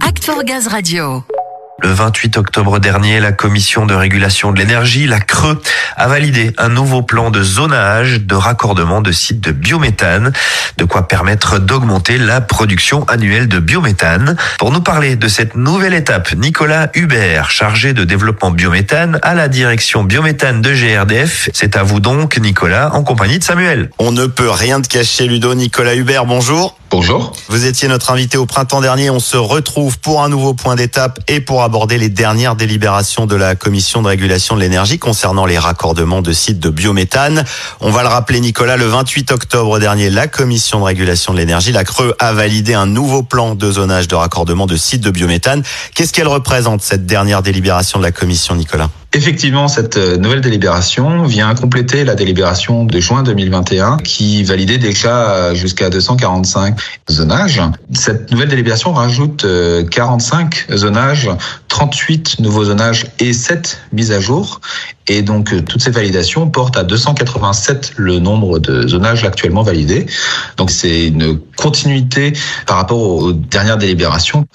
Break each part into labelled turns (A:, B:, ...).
A: Act for Gaz Radio.
B: Le 28 octobre dernier, la Commission de régulation de l'énergie, la CRE, a validé un nouveau plan de zonage de raccordement de sites de biométhane, de quoi permettre d'augmenter la production annuelle de biométhane. Pour nous parler de cette nouvelle étape, Nicolas Hubert, chargé de développement biométhane à la direction biométhane de GRDF. C'est à vous donc, Nicolas, en compagnie de Samuel.
C: On ne peut rien te cacher, Ludo. Nicolas Hubert, bonjour.
D: Bonjour.
C: Vous étiez notre invité au printemps dernier. On se retrouve pour un nouveau point d'étape et pour aborder les dernières délibérations de la Commission de régulation de l'énergie concernant les raccordements de sites de biométhane. On va le rappeler, Nicolas, le 28 octobre dernier, la Commission de régulation de l'énergie, la CRE, a validé un nouveau plan de zonage de raccordement de sites de biométhane. Qu'est-ce qu'elle représente, cette dernière délibération de la Commission, Nicolas?
D: Effectivement, cette euh, nouvelle délibération vient compléter la délibération de juin 2021 qui validait déjà euh, jusqu'à 245 zonages. Cette nouvelle délibération rajoute 45 euh, zonages, 38 nouveaux zonages et 7 mises à jour. Et donc, toutes ces validations portent à 287 le nombre de zonages actuellement validés. Donc, c'est une continuité par rapport aux dernières délibérations.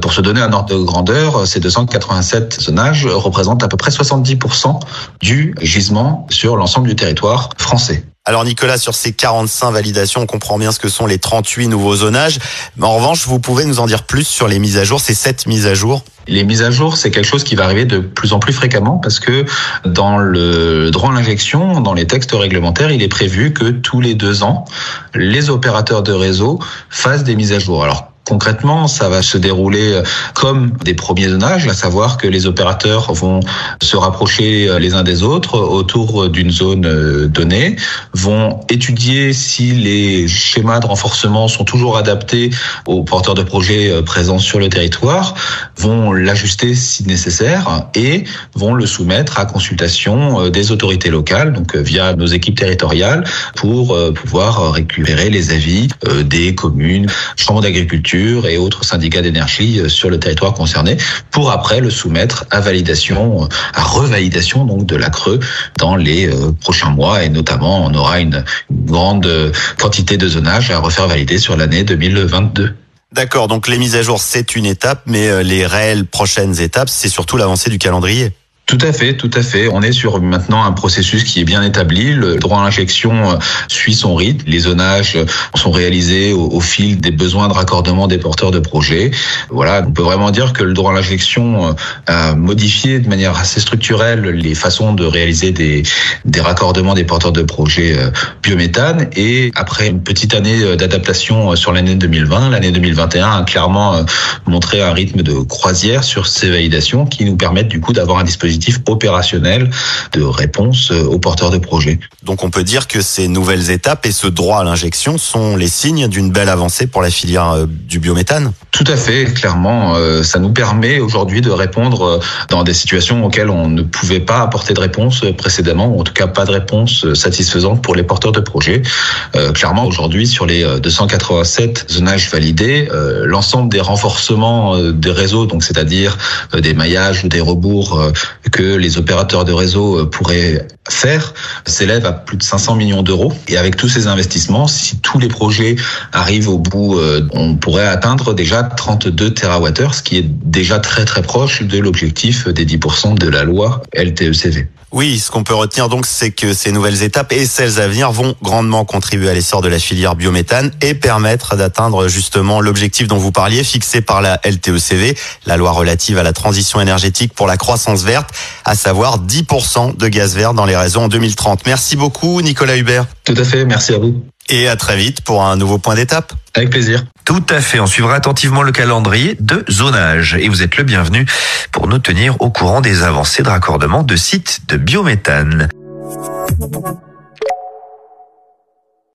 D: pour se donner un ordre de grandeur, ces 287 zonages représentent à peu près 70% du gisement sur l'ensemble du territoire français.
C: Alors Nicolas, sur ces 45 validations, on comprend bien ce que sont les 38 nouveaux zonages. Mais en revanche, vous pouvez nous en dire plus sur les mises à jour, ces 7 mises à jour?
D: Les mises à jour, c'est quelque chose qui va arriver de plus en plus fréquemment parce que dans le droit à l'injection, dans les textes réglementaires, il est prévu que tous les deux ans, les opérateurs de réseau fassent des mises à jour. Alors Concrètement, ça va se dérouler euh, comme des premiers zonages, à savoir que les opérateurs vont se rapprocher euh, les uns des autres autour d'une zone euh, donnée, vont étudier si les schémas de renforcement sont toujours adaptés aux porteurs de projets présents sur le territoire, vont l'ajuster si nécessaire et vont le soumettre à consultation des autorités locales, donc via nos équipes territoriales, pour pouvoir récupérer les avis des communes, chambres d'agriculture, et autres syndicats d'énergie euh, sur le territoire concerné pour après le soumettre à validation, euh, à revalidation donc de la Creux dans les euh, prochains mois et notamment on aura une, grande quantité de zonage à refaire valider sur l'année 2022.
C: D'accord, donc les mises à jour c'est une étape, mais les réelles prochaines étapes c'est surtout l'avancée du calendrier.
D: Tout à fait, tout à fait. On est sur maintenant un processus qui est bien établi. Le droit à l'injection euh, suit son rythme. Les zonages euh, sont réalisés au, fil des besoins de raccordement des porteurs de projets. Voilà, on peut vraiment dire que le droit à l'injection euh, a modifié de manière assez structurelle les façons de réaliser des, des raccordements des porteurs de projets biométhane. Et après une petite année d'adaptation sur l'année 2020, l'année 2021 a clairement montré un rythme de croisière sur ces validations qui nous permettent du coup d'avoir un dispositif opérationnel de réponse euh, aux porteurs de projets.
C: Donc on peut dire que ces nouvelles étapes et ce droit à l'injection sont les signes d'une belle avancée pour la filière euh, du biométhane
D: Tout à fait, clairement. Euh, ça nous permet aujourd'hui de répondre dans des situations auxquelles on ne pouvait pas apporter de réponse précédemment, ou en tout cas pas de réponse satisfaisante pour les porteurs de projets. Clairement, aujourd'hui, sur les 287 zonages validés, l'ensemble des renforcements des réseaux, donc c'est-à-dire des maillages ou des rebours que les opérateurs de réseau euh, pourraient faire s'élève à plus de 500 millions d'euros. Et avec tous ces investissements, si tous les projets arrivent au bout, euh, on pourrait atteindre déjà 32 TWh, ce qui est déjà très très proche de l'objectif des 10% de la loi LTECV.
C: Oui, ce qu'on peut retenir donc, c'est que ces nouvelles étapes et celles à venir vont grandement contribuer à l'essor de la filière biométhane et permettre d'atteindre justement l'objectif dont vous parliez, fixé par la LTECV, la loi relative à la transition énergétique pour la croissance verte, à savoir 10% de gaz vert dans les réseaux en 2030. Merci beaucoup, Nicolas Hubert.
D: Tout à fait, merci à vous.
C: Et à très vite pour un nouveau point d'étape.
D: Avec plaisir.
B: Tout à fait. On suivra attentivement le calendrier de zonage. Et vous êtes le bienvenu pour nous tenir au courant des avancées de raccordement de sites de biométhane.